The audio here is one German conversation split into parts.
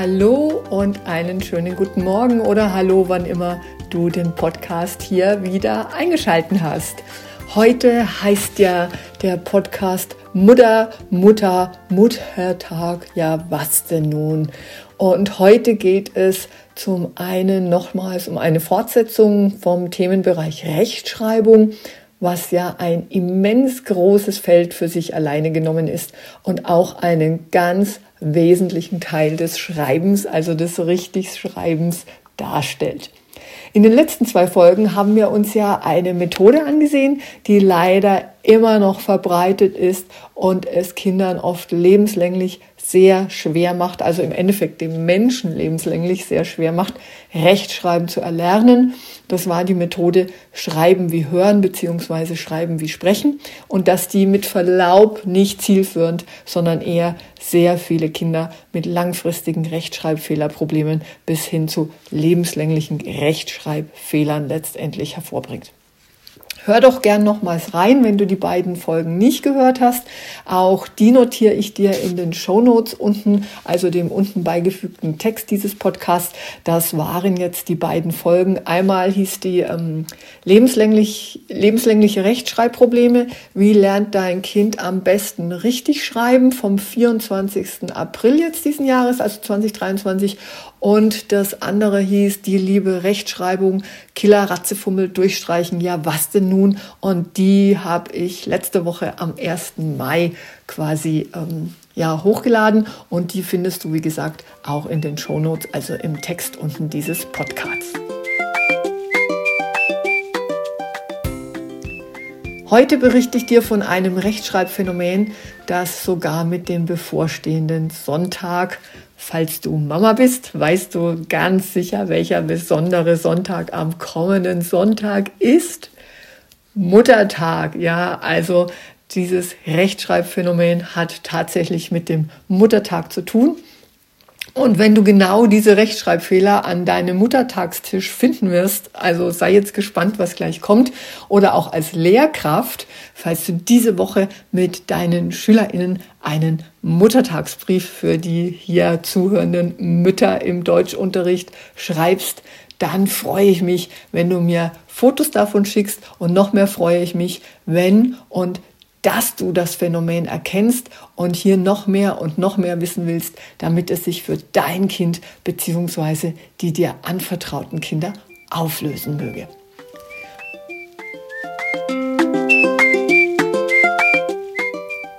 Hallo und einen schönen guten Morgen oder Hallo, wann immer du den Podcast hier wieder eingeschalten hast. Heute heißt ja der Podcast Mutter, Mutter, Muttertag. Ja, was denn nun? Und heute geht es zum einen nochmals um eine Fortsetzung vom Themenbereich Rechtschreibung, was ja ein immens großes Feld für sich alleine genommen ist und auch einen ganz wesentlichen Teil des Schreibens, also des Richtigschreibens darstellt. In den letzten zwei Folgen haben wir uns ja eine Methode angesehen, die leider immer noch verbreitet ist und es Kindern oft lebenslänglich sehr schwer macht, also im Endeffekt dem Menschen lebenslänglich sehr schwer macht, Rechtschreiben zu erlernen. Das war die Methode Schreiben wie Hören beziehungsweise Schreiben wie Sprechen und dass die mit Verlaub nicht zielführend, sondern eher sehr viele Kinder mit langfristigen Rechtschreibfehlerproblemen bis hin zu lebenslänglichen Rechtschreibfehlern letztendlich hervorbringt. Hör doch gern nochmals rein, wenn du die beiden Folgen nicht gehört hast. Auch die notiere ich dir in den Show Notes unten, also dem unten beigefügten Text dieses Podcasts. Das waren jetzt die beiden Folgen. Einmal hieß die ähm, lebenslänglich, lebenslängliche Rechtschreibprobleme. Wie lernt dein Kind am besten richtig schreiben? Vom 24. April jetzt diesen Jahres, also 2023. Und das andere hieß die liebe Rechtschreibung, Killer, Ratzefummel, durchstreichen. Ja, was denn nun? Und die habe ich letzte Woche am 1. Mai quasi ähm, ja, hochgeladen. Und die findest du, wie gesagt, auch in den Shownotes, also im Text unten dieses Podcasts. Heute berichte ich dir von einem Rechtschreibphänomen, das sogar mit dem bevorstehenden Sonntag Falls du Mama bist, weißt du ganz sicher, welcher besondere Sonntag am kommenden Sonntag ist. Muttertag, ja, also dieses Rechtschreibphänomen hat tatsächlich mit dem Muttertag zu tun. Und wenn du genau diese Rechtschreibfehler an deinem Muttertagstisch finden wirst, also sei jetzt gespannt, was gleich kommt, oder auch als Lehrkraft, falls du diese Woche mit deinen SchülerInnen einen Muttertagsbrief für die hier zuhörenden Mütter im Deutschunterricht schreibst, dann freue ich mich, wenn du mir Fotos davon schickst und noch mehr freue ich mich, wenn und dass du das Phänomen erkennst und hier noch mehr und noch mehr wissen willst, damit es sich für dein Kind bzw. die dir anvertrauten Kinder auflösen möge.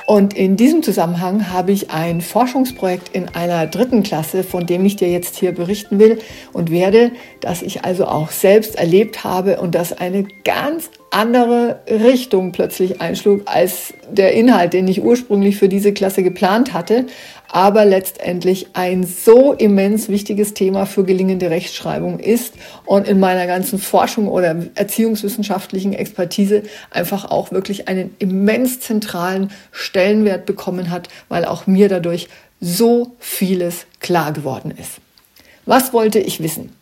Und in diesem Zusammenhang habe ich ein Forschungsprojekt in einer dritten Klasse, von dem ich dir jetzt hier berichten will und werde, das ich also auch selbst erlebt habe und das eine ganz andere Richtung plötzlich einschlug als der Inhalt, den ich ursprünglich für diese Klasse geplant hatte, aber letztendlich ein so immens wichtiges Thema für gelingende Rechtschreibung ist und in meiner ganzen Forschung oder erziehungswissenschaftlichen Expertise einfach auch wirklich einen immens zentralen Stellenwert bekommen hat, weil auch mir dadurch so vieles klar geworden ist. Was wollte ich wissen?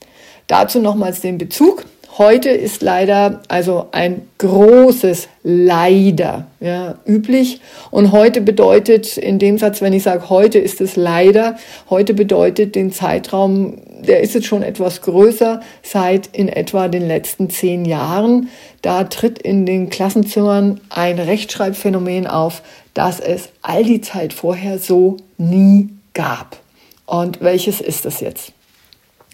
Dazu nochmals den Bezug. Heute ist leider also ein großes Leider ja, üblich. Und heute bedeutet in dem Satz, wenn ich sage, heute ist es leider, heute bedeutet den Zeitraum, der ist jetzt schon etwas größer, seit in etwa den letzten zehn Jahren. Da tritt in den Klassenzimmern ein Rechtschreibphänomen auf, das es all die Zeit vorher so nie gab. Und welches ist das jetzt?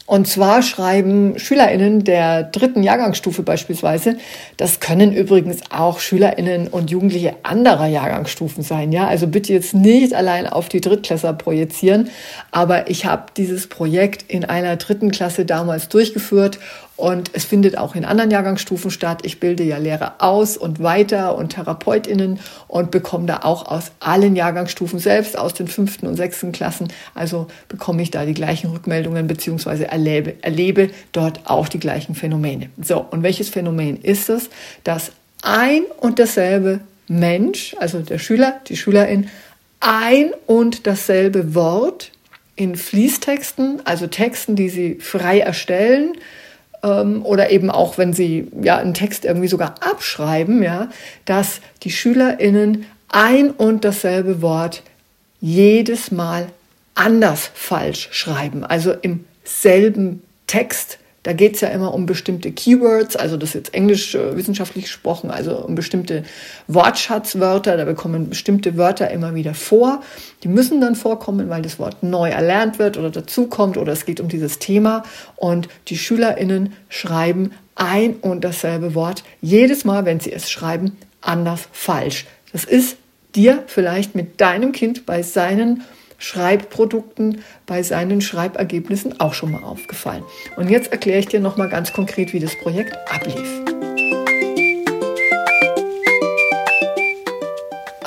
Und zwar schreiben SchülerInnen der dritten Jahrgangsstufe beispielsweise, das können übrigens auch SchülerInnen und Jugendliche anderer Jahrgangsstufen sein, ja. Also bitte jetzt nicht allein auf die Drittklässer projizieren. Aber ich habe dieses Projekt in einer dritten Klasse damals durchgeführt Und es findet auch in anderen Jahrgangsstufen statt. Ich bilde ja Lehrer aus und weiter und TherapeutInnen und bekomme da auch aus allen Jahrgangsstufen, selbst aus den fünften und sechsten Klassen, also bekomme ich da die gleichen Rückmeldungen beziehungsweise erlebe, erlebe dort auch die gleichen Phänomene. So, und welches Phänomen ist es? Dass ein und dasselbe Mensch, also der Schüler, die Schülerin, ein und dasselbe Wort in Fließtexten, also Texten, die sie frei erstellen, oder eben auch, wenn sie ja einen Text irgendwie sogar abschreiben, ja, dass die SchülerInnen ein und dasselbe Wort jedes Mal anders falsch schreiben, also im selben Text da geht es ja immer um bestimmte Keywords, also das ist jetzt englisch äh, wissenschaftlich gesprochen, also um bestimmte Wortschatzwörter. Da bekommen bestimmte Wörter immer wieder vor. Die müssen dann vorkommen, weil das Wort neu erlernt wird oder dazukommt oder es geht um dieses Thema. Und die SchülerInnen schreiben ein und dasselbe Wort jedes Mal, wenn sie es schreiben, anders falsch. Das ist dir vielleicht mit deinem Kind bei seinen Schreibprodukten bei seinen Schreibergebnissen auch schon mal aufgefallen. Und jetzt erkläre ich dir noch mal ganz konkret, wie das Projekt ablief.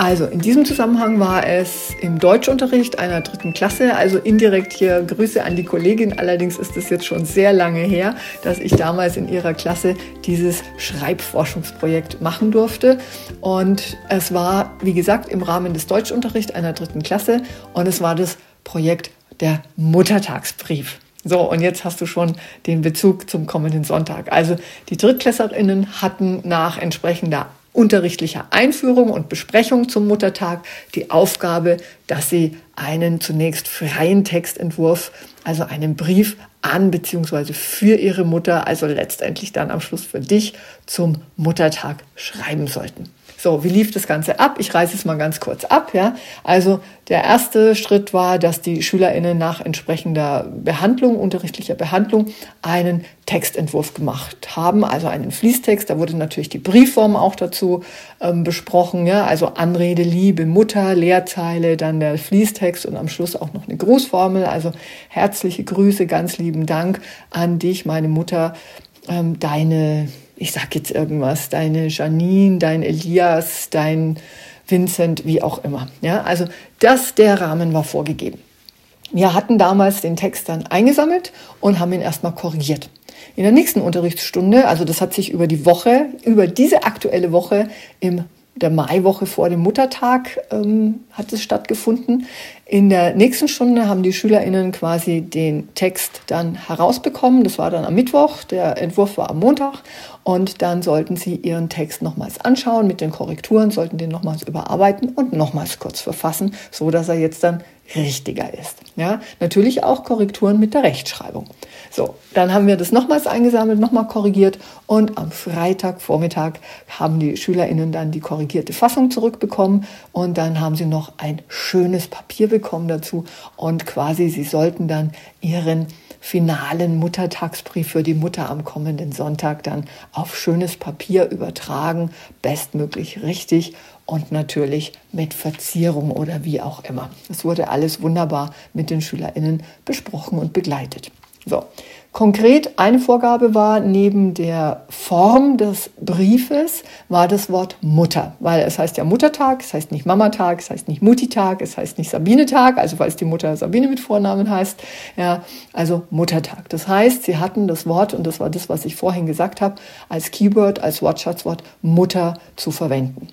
Also in diesem Zusammenhang war es im Deutschunterricht einer dritten Klasse, also indirekt hier Grüße an die Kollegin. Allerdings ist es jetzt schon sehr lange her, dass ich damals in ihrer Klasse dieses Schreibforschungsprojekt machen durfte. Und es war, wie gesagt, im Rahmen des Deutschunterrichts einer dritten Klasse und es war das Projekt der Muttertagsbrief. So, und jetzt hast du schon den Bezug zum kommenden Sonntag. Also die Drittklässlerinnen hatten nach entsprechender unterrichtlicher Einführung und Besprechung zum Muttertag die Aufgabe, dass sie einen zunächst freien Textentwurf, also einen Brief an bzw. für ihre Mutter, also letztendlich dann am Schluss für dich zum Muttertag schreiben sollten. So, wie lief das Ganze ab? Ich reiße es mal ganz kurz ab. Ja? Also der erste Schritt war, dass die SchülerInnen nach entsprechender Behandlung, unterrichtlicher Behandlung, einen Textentwurf gemacht haben, also einen Fließtext. Da wurde natürlich die Briefform auch dazu ähm, besprochen, ja? also Anrede, Liebe, Mutter, Leerzeile, dann der Fließtext und am Schluss auch noch eine Grußformel, also herzliche Grüße, ganz lieben Dank an dich, meine Mutter, ähm, deine ich sag jetzt irgendwas, deine Janine, dein Elias, dein Vincent, wie auch immer. Ja, also das, der Rahmen war vorgegeben. Wir hatten damals den Text dann eingesammelt und haben ihn erstmal korrigiert. In der nächsten Unterrichtsstunde, also das hat sich über die Woche, über diese aktuelle Woche im der Maiwoche vor dem Muttertag ähm, hat es stattgefunden. In der nächsten Stunde haben die SchülerInnen quasi den Text dann herausbekommen. Das war dann am Mittwoch, der Entwurf war am Montag. Und dann sollten sie ihren Text nochmals anschauen mit den Korrekturen, sollten den nochmals überarbeiten und nochmals kurz verfassen, so dass er jetzt dann richtiger ist. Ja, natürlich auch Korrekturen mit der Rechtschreibung. So, dann haben wir das nochmals eingesammelt, nochmal korrigiert und am Freitagvormittag haben die SchülerInnen dann die korrigierte Fassung zurückbekommen und dann haben sie noch ein schönes Papier bekommen dazu und quasi sie sollten dann ihren finalen Muttertagsbrief für die Mutter am kommenden Sonntag dann auf schönes Papier übertragen, bestmöglich richtig und natürlich mit Verzierung oder wie auch immer. Es wurde alles wunderbar mit den SchülerInnen besprochen und begleitet. So, konkret eine Vorgabe war, neben der Form des Briefes war das Wort Mutter, weil es heißt ja Muttertag, es heißt nicht Mamatag, es heißt nicht Muttitag, es heißt nicht Sabinetag, also es die Mutter Sabine mit Vornamen heißt, ja, also Muttertag. Das heißt, sie hatten das Wort, und das war das, was ich vorhin gesagt habe, als Keyword, als Wortschatzwort Mutter zu verwenden.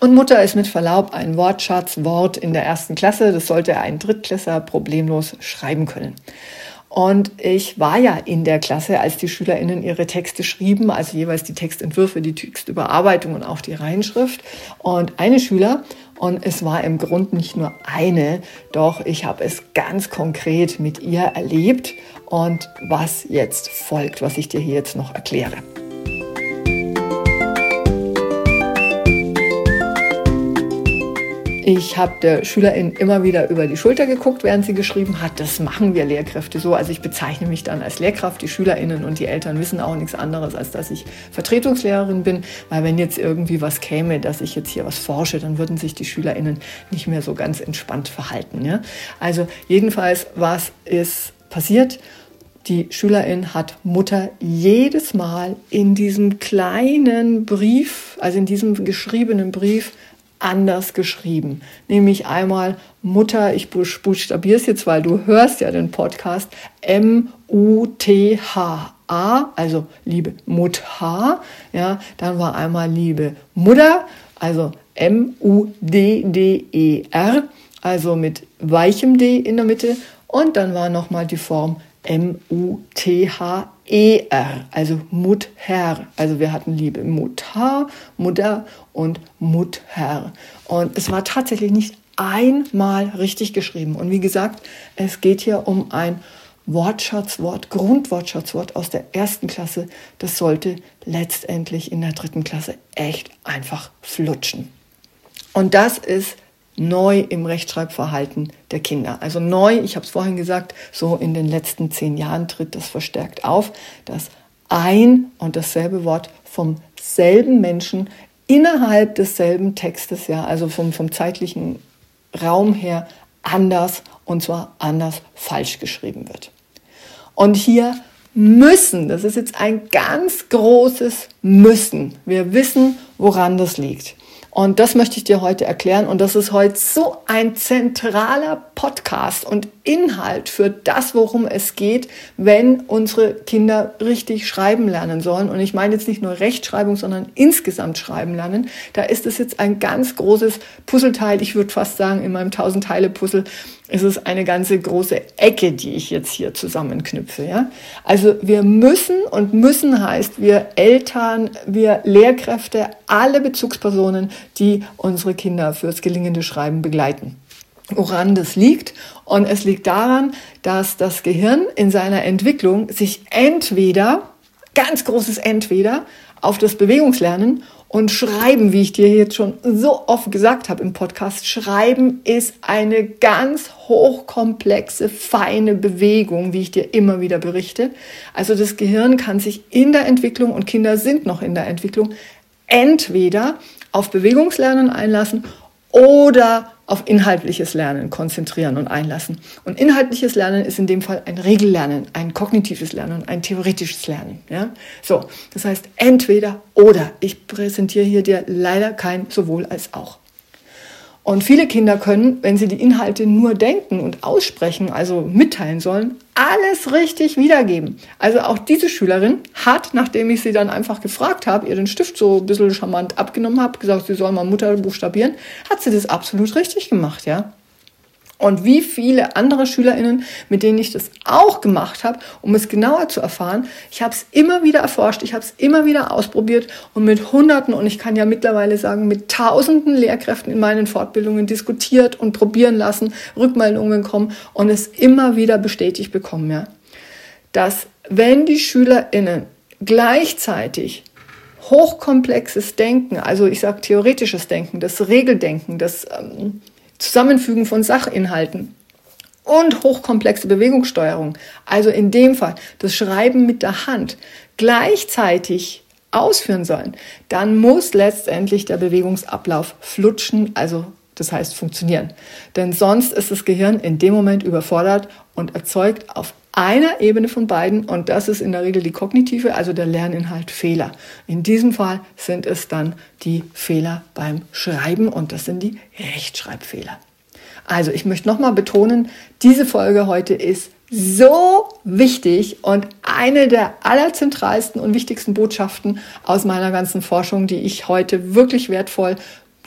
Und Mutter ist mit Verlaub ein Wortschatzwort in der ersten Klasse. Das sollte ein Drittklässler problemlos schreiben können. Und ich war ja in der Klasse, als die SchülerInnen ihre Texte schrieben, also jeweils die Textentwürfe, die Textüberarbeitung und auch die Reinschrift. Und eine Schüler, und es war im Grunde nicht nur eine, doch ich habe es ganz konkret mit ihr erlebt und was jetzt folgt, was ich dir hier jetzt noch erkläre. Ich habe der Schülerin immer wieder über die Schulter geguckt, während sie geschrieben hat. Das machen wir Lehrkräfte so. Also ich bezeichne mich dann als Lehrkraft. Die Schülerinnen und die Eltern wissen auch nichts anderes, als dass ich Vertretungslehrerin bin. Weil wenn jetzt irgendwie was käme, dass ich jetzt hier was forsche, dann würden sich die Schülerinnen nicht mehr so ganz entspannt verhalten. Ja? Also jedenfalls, was ist passiert? die Schülerin hat Mutter jedes Mal in diesem kleinen Brief, also in diesem geschriebenen Brief, anders geschrieben. Nämlich einmal Mutter, ich buchstabiere es jetzt, weil du hörst ja den Podcast, M-U-T-H-A, also liebe Mutter. Ja, dann war einmal liebe Mutter, also M-U-D-D-E-R, also mit weichem D in der Mitte. Und dann war nochmal die Form M-U-T-H-E-R, also Mutter. Also wir hatten Liebe Mutter, Mutter und Mutter. Und es war tatsächlich nicht einmal richtig geschrieben. Und wie gesagt, es geht hier um ein Wortschatzwort, Grundwortschatzwort aus der ersten Klasse. Das sollte letztendlich in der dritten Klasse echt einfach flutschen. Und das ist neu im Rechtschreibverhalten der Kinder. Also neu, ich habe es vorhin gesagt, so in den letzten zehn Jahren tritt das verstärkt auf, dass ein und dasselbe Wort vom selben Menschen innerhalb desselben Textes, ja, also vom, vom zeitlichen Raum her anders und zwar anders falsch geschrieben wird. Und hier müssen, das ist jetzt ein ganz großes Müssen. Wir wissen, woran das liegt. Und das möchte ich dir heute erklären. Und das ist heute so ein zentraler Podcast und Inhalt für das, worum es geht, wenn unsere Kinder richtig schreiben lernen sollen. Und ich meine jetzt nicht nur Rechtschreibung, sondern insgesamt schreiben lernen. Da ist es jetzt ein ganz großes Puzzleteil. Ich würde fast sagen, in meinem Tausend-Teile-Puzzle ist es eine ganze große Ecke, die ich jetzt hier zusammenknüpfe. Ja? Also wir müssen und müssen heißt, wir Eltern, wir Lehrkräfte, alle Bezugspersonen, die unsere Kinder fürs gelingende Schreiben begleiten. Woran das liegt? Und es liegt daran, dass das Gehirn in seiner Entwicklung sich entweder, ganz großes Entweder, auf das Bewegungslernen und Schreiben, wie ich dir jetzt schon so oft gesagt habe im Podcast, Schreiben ist eine ganz hochkomplexe, feine Bewegung, wie ich dir immer wieder berichte. Also das Gehirn kann sich in der Entwicklung, und Kinder sind noch in der Entwicklung, entweder auf Bewegungslernen einlassen oder auf inhaltliches Lernen konzentrieren und einlassen. Und inhaltliches Lernen ist in dem Fall ein Regellernen, ein kognitives Lernen, ein theoretisches Lernen. Ja? So, das heißt entweder oder. Ich präsentiere hier dir leider kein sowohl als auch. Und viele Kinder können, wenn sie die Inhalte nur denken und aussprechen, also mitteilen sollen, alles richtig wiedergeben. Also auch diese Schülerin hat, nachdem ich sie dann einfach gefragt habe, ihr den Stift so ein bisschen charmant abgenommen habe, gesagt, sie soll mal Mutter buchstabieren, hat sie das absolut richtig gemacht, ja. Und wie viele andere SchülerInnen, mit denen ich das auch gemacht habe, um es genauer zu erfahren, ich habe es immer wieder erforscht, ich habe es immer wieder ausprobiert und mit Hunderten und ich kann ja mittlerweile sagen, mit Tausenden Lehrkräften in meinen Fortbildungen diskutiert und probieren lassen, Rückmeldungen kommen und es immer wieder bestätigt bekommen, ja, dass wenn die SchülerInnen gleichzeitig hochkomplexes Denken, also ich sage theoretisches Denken, das Regeldenken, das ähm, Zusammenfügen von Sachinhalten und hochkomplexe Bewegungssteuerung, also in dem Fall das Schreiben mit der Hand, gleichzeitig ausführen sollen, dann muss letztendlich der Bewegungsablauf flutschen, also das heißt funktionieren. Denn sonst ist das Gehirn in dem Moment überfordert und erzeugt auf einer Ebene von beiden und das ist in der Regel die kognitive, also der Lerninhalt Fehler. In diesem Fall sind es dann die Fehler beim Schreiben und das sind die Rechtschreibfehler. Also ich möchte nochmal betonen, diese Folge heute ist so wichtig und eine der allerzentralsten und wichtigsten Botschaften aus meiner ganzen Forschung, die ich heute wirklich wertvoll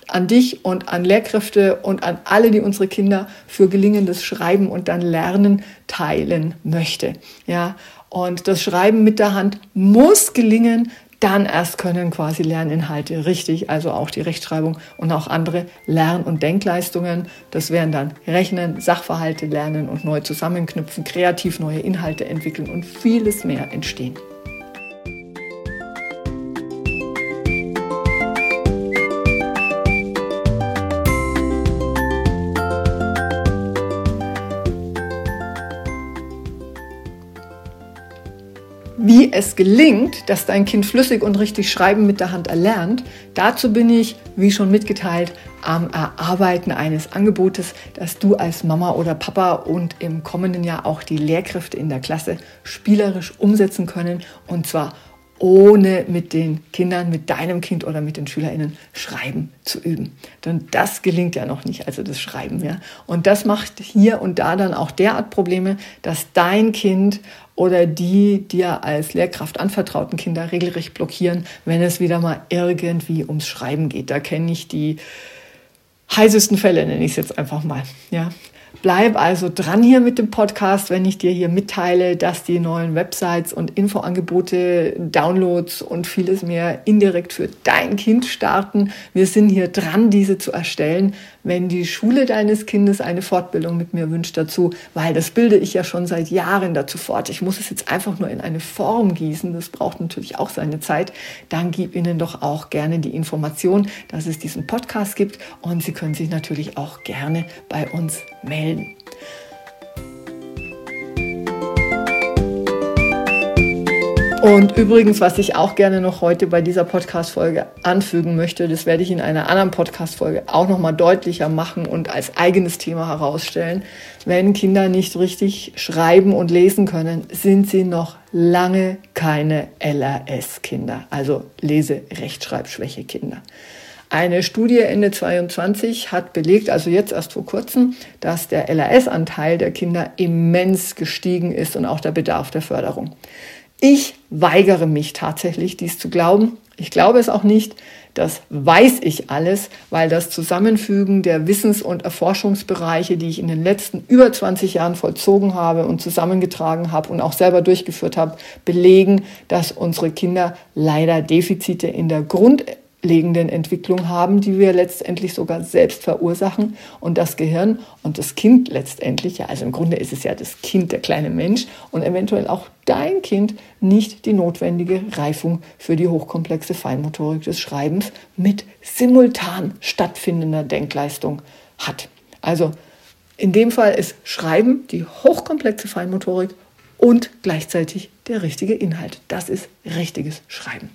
an dich und an Lehrkräfte und an alle, die unsere Kinder für gelingendes Schreiben und dann Lernen teilen möchte. Ja, und das Schreiben mit der Hand muss gelingen, dann erst können quasi Lerninhalte richtig, also auch die Rechtschreibung und auch andere Lern- und Denkleistungen, das wären dann Rechnen, Sachverhalte lernen und neu zusammenknüpfen, kreativ neue Inhalte entwickeln und vieles mehr entstehen. Wie es gelingt, dass dein Kind flüssig und richtig schreiben mit der Hand erlernt, dazu bin ich, wie schon mitgeteilt, am Erarbeiten eines Angebotes, das du als Mama oder Papa und im kommenden Jahr auch die Lehrkräfte in der Klasse spielerisch umsetzen können. Und zwar ohne mit den Kindern, mit deinem Kind oder mit den SchülerInnen Schreiben zu üben. Denn das gelingt ja noch nicht, also das Schreiben, ja. Und das macht hier und da dann auch derart Probleme, dass dein Kind oder die dir als Lehrkraft anvertrauten Kinder regelrecht blockieren, wenn es wieder mal irgendwie ums Schreiben geht. Da kenne ich die heißesten Fälle, nenne ich es jetzt einfach mal. Ja. Bleib also dran hier mit dem Podcast, wenn ich dir hier mitteile, dass die neuen Websites und Infoangebote, Downloads und vieles mehr indirekt für dein Kind starten. Wir sind hier dran, diese zu erstellen. Wenn die Schule deines Kindes eine Fortbildung mit mir wünscht dazu, weil das bilde ich ja schon seit Jahren dazu fort. Ich muss es jetzt einfach nur in eine Form gießen. Das braucht natürlich auch seine Zeit. Dann gib ihnen doch auch gerne die Information, dass es diesen Podcast gibt und sie können sich natürlich auch gerne bei uns melden. Und übrigens, was ich auch gerne noch heute bei dieser Podcast-Folge anfügen möchte, das werde ich in einer anderen Podcast-Folge auch nochmal deutlicher machen und als eigenes Thema herausstellen. Wenn Kinder nicht richtig schreiben und lesen können, sind sie noch lange keine LRS-Kinder, also Lese-Rechtschreibschwäche-Kinder. Eine Studie Ende 22 hat belegt, also jetzt erst vor kurzem, dass der LRS-Anteil der Kinder immens gestiegen ist und auch der Bedarf der Förderung. Ich weigere mich tatsächlich, dies zu glauben. Ich glaube es auch nicht. Das weiß ich alles, weil das Zusammenfügen der Wissens- und Erforschungsbereiche, die ich in den letzten über 20 Jahren vollzogen habe und zusammengetragen habe und auch selber durchgeführt habe, belegen, dass unsere Kinder leider Defizite in der Grund grundlegenden Entwicklung haben, die wir letztendlich sogar selbst verursachen. Und das Gehirn und das Kind letztendlich, ja, also im Grunde ist es ja das Kind, der kleine Mensch und eventuell auch dein Kind nicht die notwendige Reifung für die hochkomplexe Feinmotorik des Schreibens mit simultan stattfindender Denkleistung hat. Also in dem Fall ist Schreiben die hochkomplexe Feinmotorik und gleichzeitig der richtige Inhalt. Das ist richtiges Schreiben.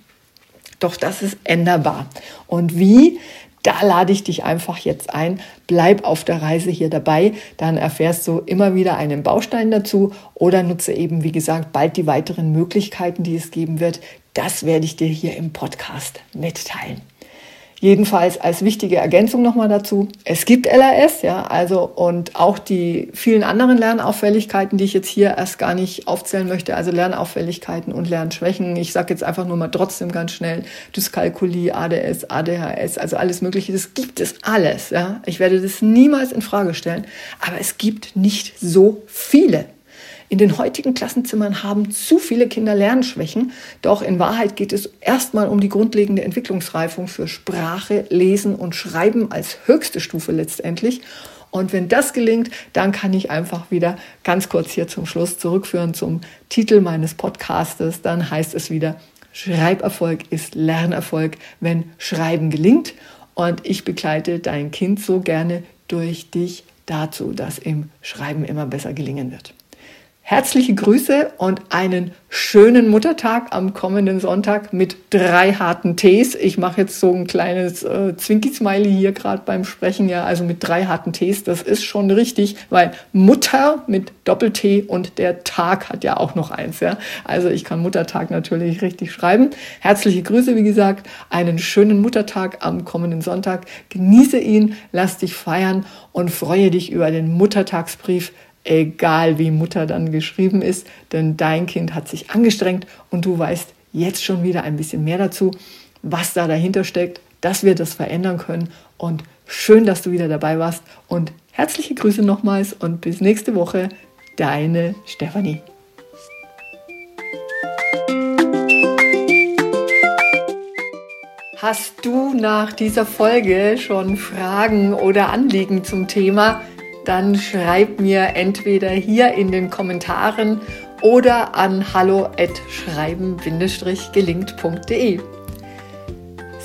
Doch das ist änderbar. Und wie? Da lade ich dich einfach jetzt ein. Bleib auf der Reise hier dabei. Dann erfährst du immer wieder einen Baustein dazu oder nutze eben, wie gesagt, bald die weiteren Möglichkeiten, die es geben wird. Das werde ich dir hier im Podcast mitteilen. Jedenfalls als wichtige Ergänzung nochmal dazu. Es gibt LRS, ja, also und auch die vielen anderen Lernauffälligkeiten, die ich jetzt hier erst gar nicht aufzählen möchte, also Lernauffälligkeiten und Lernschwächen. Ich sage jetzt einfach nur mal trotzdem ganz schnell Dyskalkulie, ADS, ADHS, also alles Mögliche. Das gibt es alles, ja. Ich werde das niemals in Frage stellen, aber es gibt nicht so viele. In den heutigen Klassenzimmern haben zu viele Kinder Lernschwächen, doch in Wahrheit geht es erstmal um die grundlegende Entwicklungsreifung für Sprache, Lesen und Schreiben als höchste Stufe letztendlich. Und wenn das gelingt, dann kann ich einfach wieder ganz kurz hier zum Schluss zurückführen zum Titel meines Podcastes. Dann heißt es wieder, Schreiberfolg ist Lernerfolg, wenn Schreiben gelingt. Und ich begleite dein Kind so gerne durch dich dazu, dass ihm Schreiben immer besser gelingen wird. Herzliche Grüße und einen schönen Muttertag am kommenden Sonntag mit drei harten Tees. Ich mache jetzt so ein kleines äh, Zwinki-Smiley hier gerade beim Sprechen, ja, also mit drei harten Tees. Das ist schon richtig, weil Mutter mit Doppel-T und der Tag hat ja auch noch eins, ja. Also ich kann Muttertag natürlich richtig schreiben. Herzliche Grüße, wie gesagt, einen schönen Muttertag am kommenden Sonntag. Genieße ihn, lass dich feiern und freue dich über den Muttertagsbrief egal wie Mutter dann geschrieben ist, denn dein Kind hat sich angestrengt und du weißt jetzt schon wieder ein bisschen mehr dazu, was da dahinter steckt, dass wir das verändern können und schön, dass du wieder dabei warst und herzliche Grüße nochmals und bis nächste Woche, deine Stefanie. Hast du nach dieser Folge schon Fragen oder Anliegen zum Thema? Dann schreib mir entweder hier in den Kommentaren oder an hallo@schreiben-gelingt.de.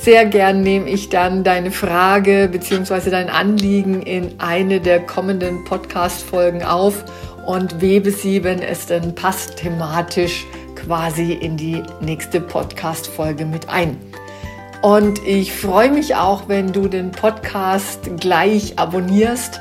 Sehr gern nehme ich dann deine Frage bzw. dein Anliegen in eine der kommenden Podcast-Folgen auf und webe sie, wenn es denn passt, thematisch quasi in die nächste Podcast-Folge mit ein. Und ich freue mich auch, wenn du den Podcast gleich abonnierst